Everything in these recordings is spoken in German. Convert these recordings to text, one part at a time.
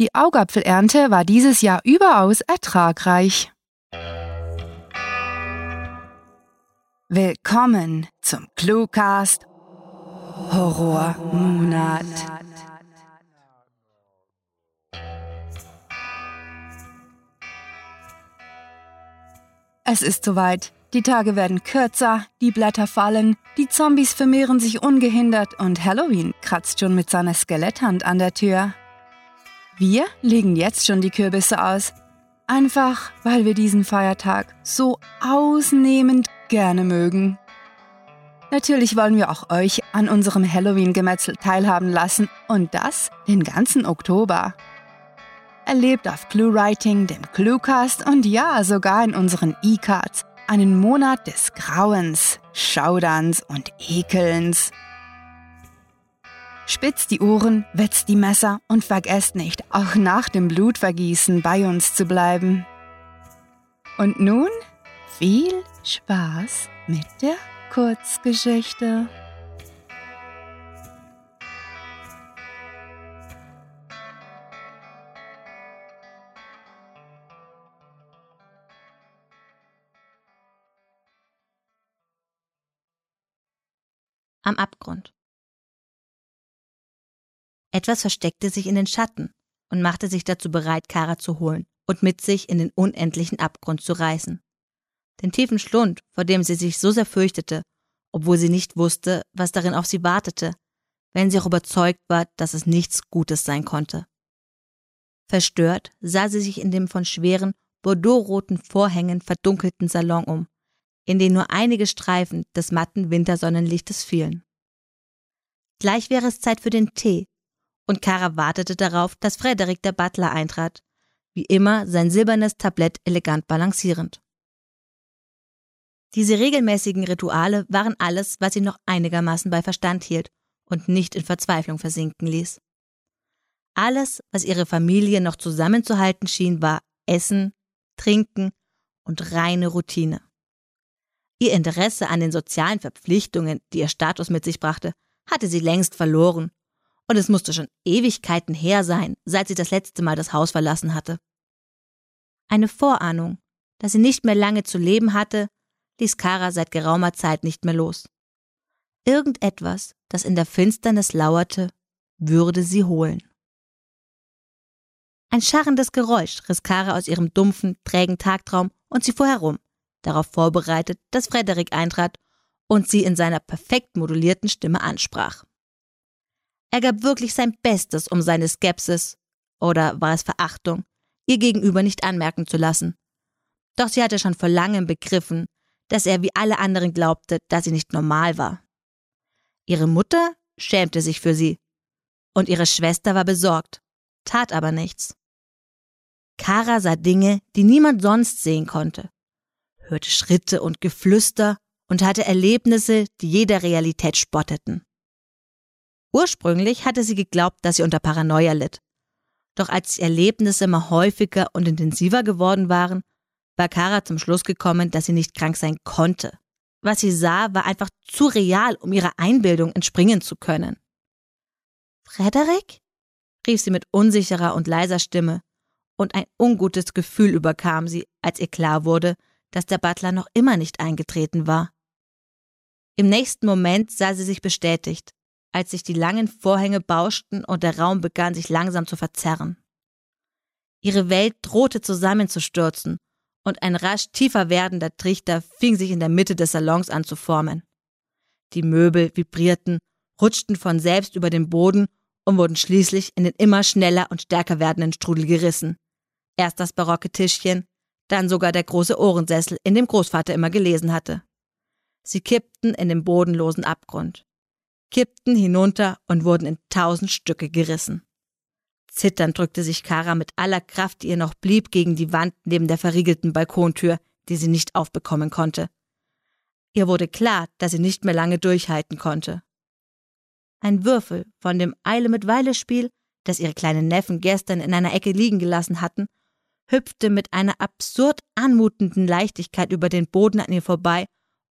Die Augapfelernte war dieses Jahr überaus ertragreich. Willkommen zum Cluecast Horrormonat. Es ist soweit. Die Tage werden kürzer, die Blätter fallen, die Zombies vermehren sich ungehindert und Halloween kratzt schon mit seiner Skeletthand an der Tür. Wir legen jetzt schon die Kürbisse aus. Einfach, weil wir diesen Feiertag so ausnehmend gerne mögen. Natürlich wollen wir auch euch an unserem Halloween-Gemetzel teilhaben lassen und das den ganzen Oktober. Erlebt auf ClueWriting, dem ClueCast und ja, sogar in unseren E-Cards einen Monat des Grauens, Schauderns und Ekelns. Spitzt die Ohren, wetzt die Messer und vergesst nicht, auch nach dem Blutvergießen bei uns zu bleiben. Und nun viel Spaß mit der Kurzgeschichte. am Abgrund. Etwas versteckte sich in den Schatten und machte sich dazu bereit, Kara zu holen und mit sich in den unendlichen Abgrund zu reißen. Den tiefen Schlund, vor dem sie sich so sehr fürchtete, obwohl sie nicht wusste, was darin auf sie wartete, wenn sie auch überzeugt war, dass es nichts Gutes sein konnte. Verstört sah sie sich in dem von schweren, bordeauxroten Vorhängen verdunkelten Salon um in den nur einige Streifen des matten Wintersonnenlichtes fielen. Gleich wäre es Zeit für den Tee, und Kara wartete darauf, dass Frederik der Butler eintrat, wie immer sein silbernes Tablett elegant balancierend. Diese regelmäßigen Rituale waren alles, was sie noch einigermaßen bei Verstand hielt und nicht in Verzweiflung versinken ließ. Alles, was ihre Familie noch zusammenzuhalten schien, war Essen, Trinken und reine Routine. Ihr Interesse an den sozialen Verpflichtungen, die ihr Status mit sich brachte, hatte sie längst verloren. Und es musste schon Ewigkeiten her sein, seit sie das letzte Mal das Haus verlassen hatte. Eine Vorahnung, dass sie nicht mehr lange zu leben hatte, ließ Kara seit geraumer Zeit nicht mehr los. Irgendetwas, das in der Finsternis lauerte, würde sie holen. Ein scharrendes Geräusch riss Kara aus ihrem dumpfen, trägen Tagtraum und sie fuhr herum, darauf vorbereitet, dass Frederik eintrat und sie in seiner perfekt modulierten Stimme ansprach. Er gab wirklich sein Bestes, um seine Skepsis, oder war es Verachtung, ihr gegenüber nicht anmerken zu lassen. Doch sie hatte schon vor langem begriffen, dass er wie alle anderen glaubte, dass sie nicht normal war. Ihre Mutter schämte sich für sie, und ihre Schwester war besorgt, tat aber nichts. Kara sah Dinge, die niemand sonst sehen konnte hörte Schritte und Geflüster und hatte Erlebnisse, die jeder Realität spotteten. Ursprünglich hatte sie geglaubt, dass sie unter Paranoia litt. Doch als die Erlebnisse immer häufiger und intensiver geworden waren, war Kara zum Schluss gekommen, dass sie nicht krank sein konnte. Was sie sah, war einfach zu real, um ihrer Einbildung entspringen zu können. Frederik? rief sie mit unsicherer und leiser Stimme, und ein ungutes Gefühl überkam sie, als ihr klar wurde, dass der Butler noch immer nicht eingetreten war. Im nächsten Moment sah sie sich bestätigt, als sich die langen Vorhänge bauschten und der Raum begann sich langsam zu verzerren. Ihre Welt drohte zusammenzustürzen, und ein rasch tiefer werdender Trichter fing sich in der Mitte des Salons an zu formen. Die Möbel vibrierten, rutschten von selbst über den Boden und wurden schließlich in den immer schneller und stärker werdenden Strudel gerissen. Erst das barocke Tischchen, dann sogar der große Ohrensessel, in dem Großvater immer gelesen hatte. Sie kippten in den bodenlosen Abgrund, kippten hinunter und wurden in tausend Stücke gerissen. Zitternd drückte sich Kara mit aller Kraft, die ihr noch blieb, gegen die Wand neben der verriegelten Balkontür, die sie nicht aufbekommen konnte. Ihr wurde klar, dass sie nicht mehr lange durchhalten konnte. Ein Würfel von dem Eile mit Weile Spiel, das ihre kleinen Neffen gestern in einer Ecke liegen gelassen hatten, hüpfte mit einer absurd anmutenden Leichtigkeit über den Boden an ihr vorbei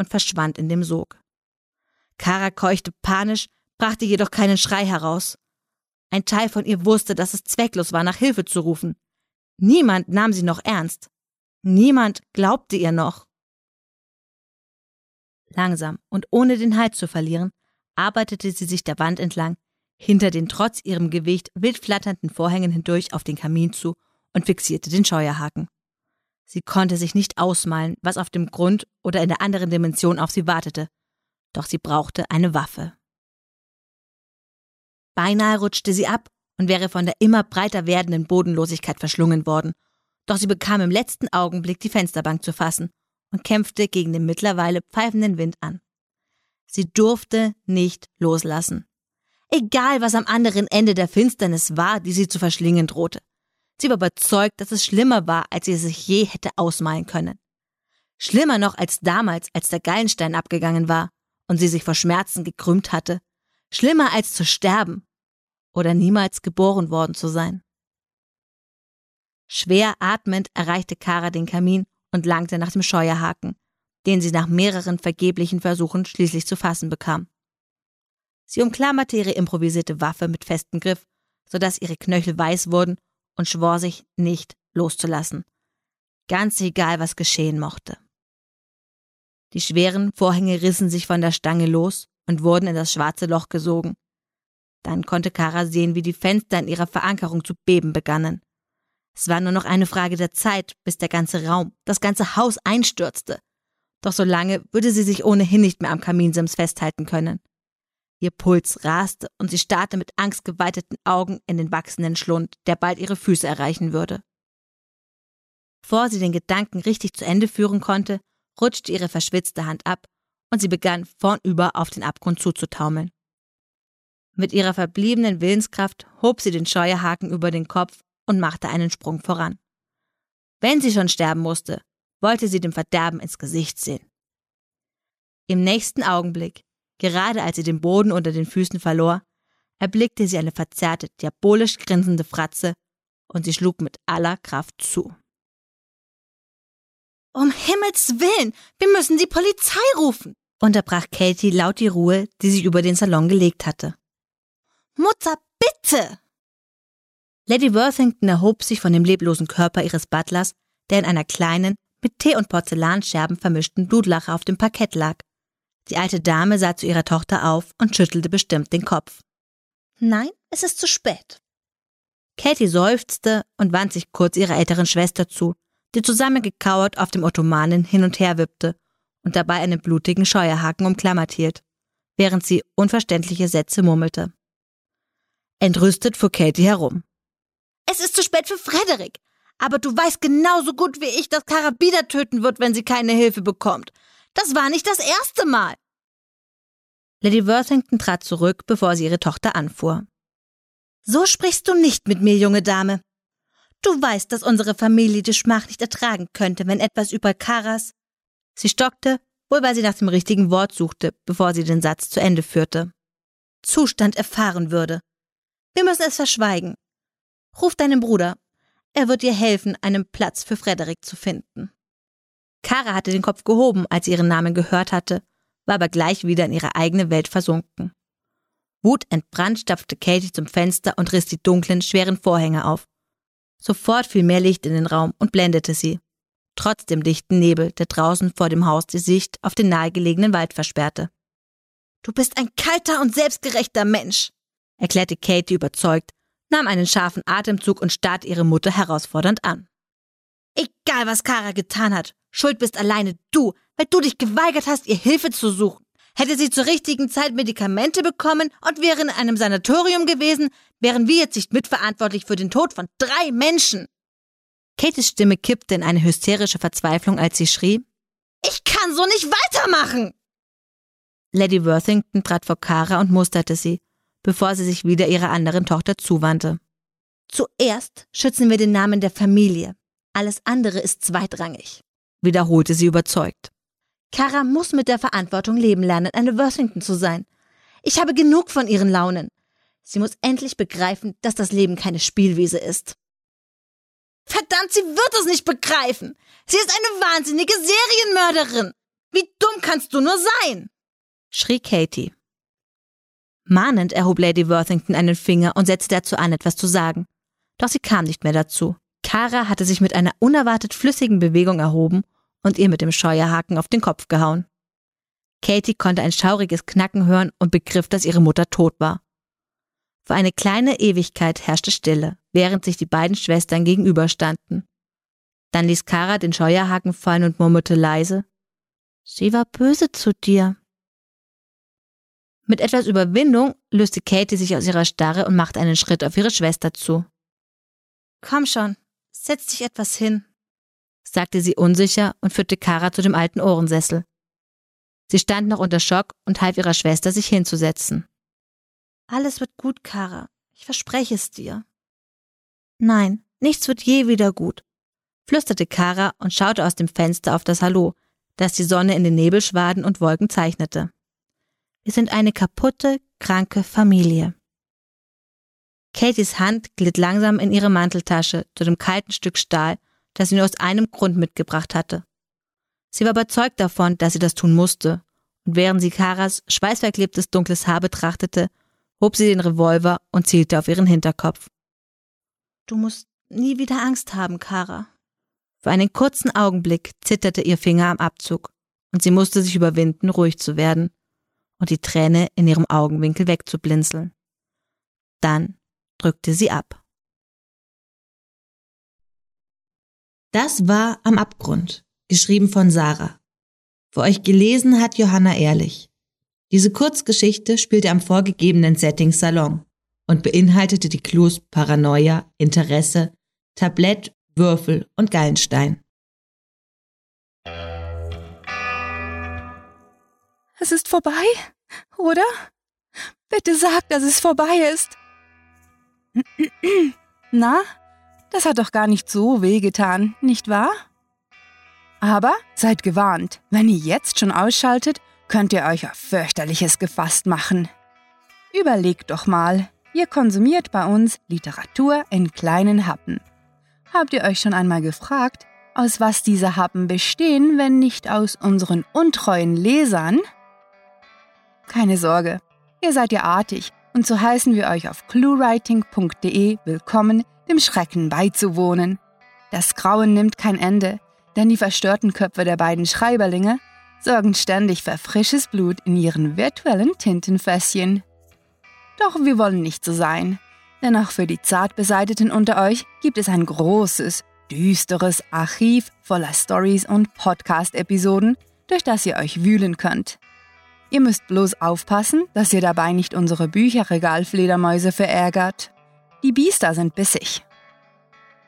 und verschwand in dem Sog. Kara keuchte panisch, brachte jedoch keinen Schrei heraus. Ein Teil von ihr wusste, dass es zwecklos war, nach Hilfe zu rufen. Niemand nahm sie noch ernst. Niemand glaubte ihr noch. Langsam und ohne den Halt zu verlieren, arbeitete sie sich der Wand entlang, hinter den trotz ihrem Gewicht wild flatternden Vorhängen hindurch auf den Kamin zu und fixierte den Scheuerhaken. Sie konnte sich nicht ausmalen, was auf dem Grund oder in der anderen Dimension auf sie wartete, doch sie brauchte eine Waffe. Beinahe rutschte sie ab und wäre von der immer breiter werdenden Bodenlosigkeit verschlungen worden, doch sie bekam im letzten Augenblick die Fensterbank zu fassen und kämpfte gegen den mittlerweile pfeifenden Wind an. Sie durfte nicht loslassen. Egal, was am anderen Ende der Finsternis war, die sie zu verschlingen drohte. Sie war überzeugt, dass es schlimmer war, als sie es sich je hätte ausmalen können. Schlimmer noch als damals, als der Gallenstein abgegangen war und sie sich vor Schmerzen gekrümmt hatte. Schlimmer als zu sterben oder niemals geboren worden zu sein. Schwer atmend erreichte Kara den Kamin und langte nach dem Scheuerhaken, den sie nach mehreren vergeblichen Versuchen schließlich zu fassen bekam. Sie umklammerte ihre improvisierte Waffe mit festem Griff, sodass ihre Knöchel weiß wurden und schwor sich nicht loszulassen. Ganz egal, was geschehen mochte. Die schweren Vorhänge rissen sich von der Stange los und wurden in das schwarze Loch gesogen. Dann konnte Kara sehen, wie die Fenster in ihrer Verankerung zu beben begannen. Es war nur noch eine Frage der Zeit, bis der ganze Raum, das ganze Haus einstürzte. Doch so lange würde sie sich ohnehin nicht mehr am Kaminsims festhalten können. Ihr Puls raste und sie starrte mit angstgeweiteten Augen in den wachsenden Schlund, der bald ihre Füße erreichen würde. Bevor sie den Gedanken richtig zu Ende führen konnte, rutschte ihre verschwitzte Hand ab und sie begann vornüber auf den Abgrund zuzutaumeln. Mit ihrer verbliebenen Willenskraft hob sie den Scheuerhaken über den Kopf und machte einen Sprung voran. Wenn sie schon sterben musste, wollte sie dem Verderben ins Gesicht sehen. Im nächsten Augenblick Gerade als sie den Boden unter den Füßen verlor, erblickte sie eine verzerrte, diabolisch grinsende Fratze und sie schlug mit aller Kraft zu. Um Himmels Willen, wir müssen die Polizei rufen, unterbrach Katie laut die Ruhe, die sich über den Salon gelegt hatte. Mutter, bitte! Lady Worthington erhob sich von dem leblosen Körper ihres Butlers, der in einer kleinen, mit Tee und Porzellanscherben vermischten Blutlache auf dem Parkett lag die alte Dame sah zu ihrer Tochter auf und schüttelte bestimmt den Kopf. Nein, es ist zu spät. Katie seufzte und wandte sich kurz ihrer älteren Schwester zu, die zusammengekauert auf dem Ottomanen hin und her wippte und dabei einen blutigen Scheuerhaken umklammert hielt, während sie unverständliche Sätze murmelte. Entrüstet fuhr Katie herum. Es ist zu spät für Frederik. Aber du weißt genauso gut wie ich, dass Karabiner töten wird, wenn sie keine Hilfe bekommt. Das war nicht das erste Mal. Lady Worthington trat zurück, bevor sie ihre Tochter anfuhr. So sprichst du nicht mit mir, junge Dame. Du weißt, dass unsere Familie die Schmach nicht ertragen könnte, wenn etwas über Karas. Sie stockte, wohl weil sie nach dem richtigen Wort suchte, bevor sie den Satz zu Ende führte. Zustand erfahren würde. Wir müssen es verschweigen. Ruf deinen Bruder. Er wird dir helfen, einen Platz für Frederik zu finden. Kara hatte den Kopf gehoben, als sie ihren Namen gehört hatte, war aber gleich wieder in ihre eigene Welt versunken. Wutentbrannt stapfte Katie zum Fenster und riss die dunklen, schweren Vorhänge auf. Sofort fiel mehr Licht in den Raum und blendete sie. Trotz dem dichten Nebel, der draußen vor dem Haus die Sicht auf den nahegelegenen Wald versperrte. Du bist ein kalter und selbstgerechter Mensch, erklärte Katie überzeugt, nahm einen scharfen Atemzug und starrte ihre Mutter herausfordernd an. Egal, was Kara getan hat, schuld bist alleine du, weil du dich geweigert hast, ihr Hilfe zu suchen. Hätte sie zur richtigen Zeit Medikamente bekommen und wäre in einem Sanatorium gewesen, wären wir jetzt nicht mitverantwortlich für den Tod von drei Menschen. Kates Stimme kippte in eine hysterische Verzweiflung, als sie schrie, Ich kann so nicht weitermachen! Lady Worthington trat vor Kara und musterte sie, bevor sie sich wieder ihrer anderen Tochter zuwandte. Zuerst schützen wir den Namen der Familie. Alles andere ist zweitrangig, wiederholte sie überzeugt. Kara muss mit der Verantwortung leben lernen, eine Worthington zu sein. Ich habe genug von ihren Launen. Sie muss endlich begreifen, dass das Leben keine Spielwiese ist. Verdammt, sie wird es nicht begreifen. Sie ist eine wahnsinnige Serienmörderin. Wie dumm kannst du nur sein? schrie Katie. Mahnend erhob Lady Worthington einen Finger und setzte dazu an, etwas zu sagen. Doch sie kam nicht mehr dazu. Kara hatte sich mit einer unerwartet flüssigen Bewegung erhoben und ihr mit dem Scheuerhaken auf den Kopf gehauen. Katie konnte ein schauriges Knacken hören und begriff, dass ihre Mutter tot war. Für eine kleine Ewigkeit herrschte Stille, während sich die beiden Schwestern gegenüberstanden. Dann ließ Kara den Scheuerhaken fallen und murmelte leise, Sie war böse zu dir. Mit etwas Überwindung löste Katie sich aus ihrer Starre und machte einen Schritt auf ihre Schwester zu. Komm schon, setz dich etwas hin, sagte sie unsicher und führte Kara zu dem alten Ohrensessel. Sie stand noch unter Schock und half ihrer Schwester, sich hinzusetzen. Alles wird gut, Kara. Ich verspreche es dir. Nein, nichts wird je wieder gut, flüsterte Kara und schaute aus dem Fenster auf das Hallo, das die Sonne in den Nebelschwaden und Wolken zeichnete. Wir sind eine kaputte, kranke Familie. Katies Hand glitt langsam in ihre Manteltasche zu dem kalten Stück Stahl, das sie nur aus einem Grund mitgebracht hatte. Sie war überzeugt davon, dass sie das tun musste, und während sie Karas schweißverklebtes dunkles Haar betrachtete, hob sie den Revolver und zielte auf ihren Hinterkopf. Du musst nie wieder Angst haben, Kara. Für einen kurzen Augenblick zitterte ihr Finger am Abzug, und sie musste sich überwinden, ruhig zu werden und die Träne in ihrem Augenwinkel wegzublinzeln. Dann drückte sie ab. Das war Am Abgrund, geschrieben von Sarah. Für euch gelesen hat Johanna Ehrlich. Diese Kurzgeschichte spielte am vorgegebenen Setting Salon und beinhaltete die Clues Paranoia, Interesse, Tablett, Würfel und Gallenstein. Es ist vorbei, oder? Bitte sag, dass es vorbei ist. Na, das hat doch gar nicht so wehgetan, nicht wahr? Aber seid gewarnt, wenn ihr jetzt schon ausschaltet, könnt ihr euch auf fürchterliches gefasst machen. Überlegt doch mal, ihr konsumiert bei uns Literatur in kleinen Happen. Habt ihr euch schon einmal gefragt, aus was diese Happen bestehen, wenn nicht aus unseren untreuen Lesern? Keine Sorge, ihr seid ja artig und so heißen wir euch auf cluewriting.de willkommen, dem Schrecken beizuwohnen. Das Grauen nimmt kein Ende, denn die verstörten Köpfe der beiden Schreiberlinge sorgen ständig für frisches Blut in ihren virtuellen Tintenfässchen. Doch wir wollen nicht so sein, denn auch für die Zartbeseiteten unter euch gibt es ein großes, düsteres Archiv voller Stories und Podcast-Episoden, durch das ihr euch wühlen könnt. Ihr müsst bloß aufpassen, dass ihr dabei nicht unsere Bücherregalfledermäuse verärgert. Die Biester sind bissig.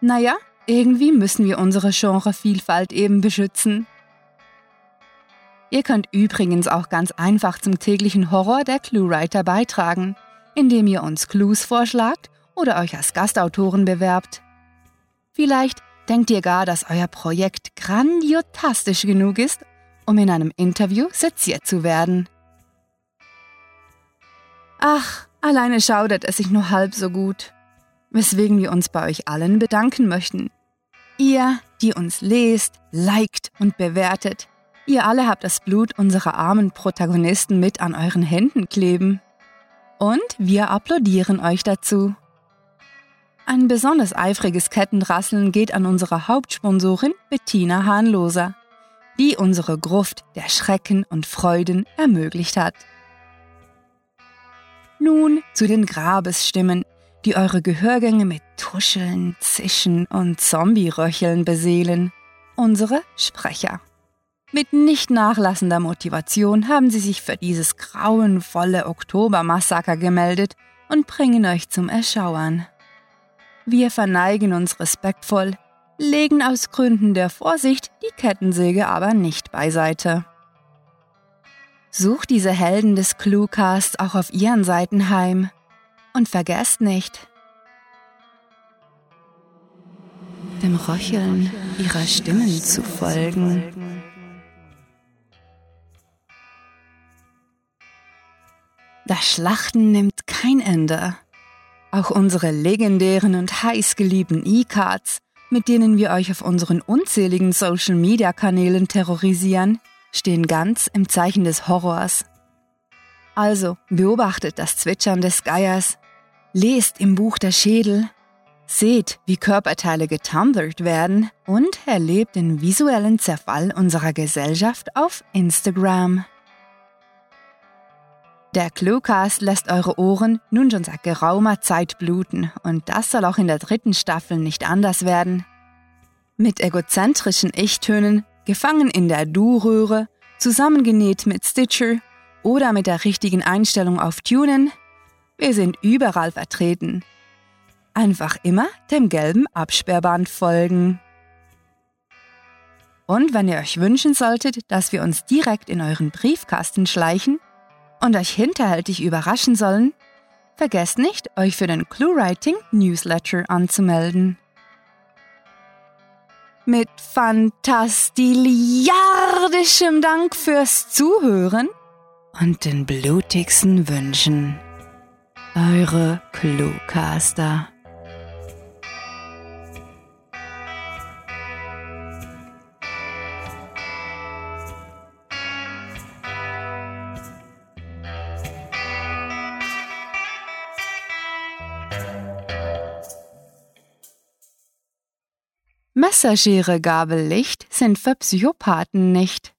Naja, irgendwie müssen wir unsere Genrevielfalt eben beschützen. Ihr könnt übrigens auch ganz einfach zum täglichen Horror der Cluewriter beitragen, indem ihr uns Clues vorschlagt oder euch als Gastautoren bewerbt. Vielleicht denkt ihr gar, dass euer Projekt grandiotastisch genug ist, um in einem Interview seziert zu werden. Ach, alleine schaudert es sich nur halb so gut, weswegen wir uns bei euch allen bedanken möchten. Ihr, die uns lest, liked und bewertet, ihr alle habt das Blut unserer armen Protagonisten mit an euren Händen kleben. Und wir applaudieren euch dazu. Ein besonders eifriges Kettenrasseln geht an unsere Hauptsponsorin Bettina Hahnloser die unsere Gruft der Schrecken und Freuden ermöglicht hat. Nun zu den Grabesstimmen, die eure Gehörgänge mit Tuscheln, Zischen und Zombie-Röcheln beseelen. Unsere Sprecher. Mit nicht nachlassender Motivation haben sie sich für dieses grauenvolle Oktobermassaker gemeldet und bringen euch zum Erschauern. Wir verneigen uns respektvoll legen aus Gründen der Vorsicht die Kettensäge aber nicht beiseite. Sucht diese Helden des Cluecasts auch auf ihren Seiten heim. Und vergesst nicht, dem Röcheln ihrer Stimmen zu folgen. Das Schlachten nimmt kein Ende. Auch unsere legendären und heißgeliebten E-Cards mit denen wir euch auf unseren unzähligen Social-Media-Kanälen terrorisieren, stehen ganz im Zeichen des Horrors. Also beobachtet das Zwitschern des Geiers, lest im Buch der Schädel, seht, wie Körperteile getumblert werden und erlebt den visuellen Zerfall unserer Gesellschaft auf Instagram. Der Cluecast lässt eure Ohren nun schon seit geraumer Zeit bluten und das soll auch in der dritten Staffel nicht anders werden. Mit egozentrischen Ich-Tönen, gefangen in der Du-Röhre, zusammengenäht mit Stitcher oder mit der richtigen Einstellung auf Tunen, wir sind überall vertreten. Einfach immer dem gelben Absperrband folgen. Und wenn ihr euch wünschen solltet, dass wir uns direkt in euren Briefkasten schleichen, und euch hinterhältig überraschen sollen, vergesst nicht, euch für den ClueWriting Newsletter anzumelden. Mit fantastiliardischem Dank fürs Zuhören und den blutigsten Wünschen. Eure Cluecaster. Messerschere Gabellicht sind für Psychopathen nicht.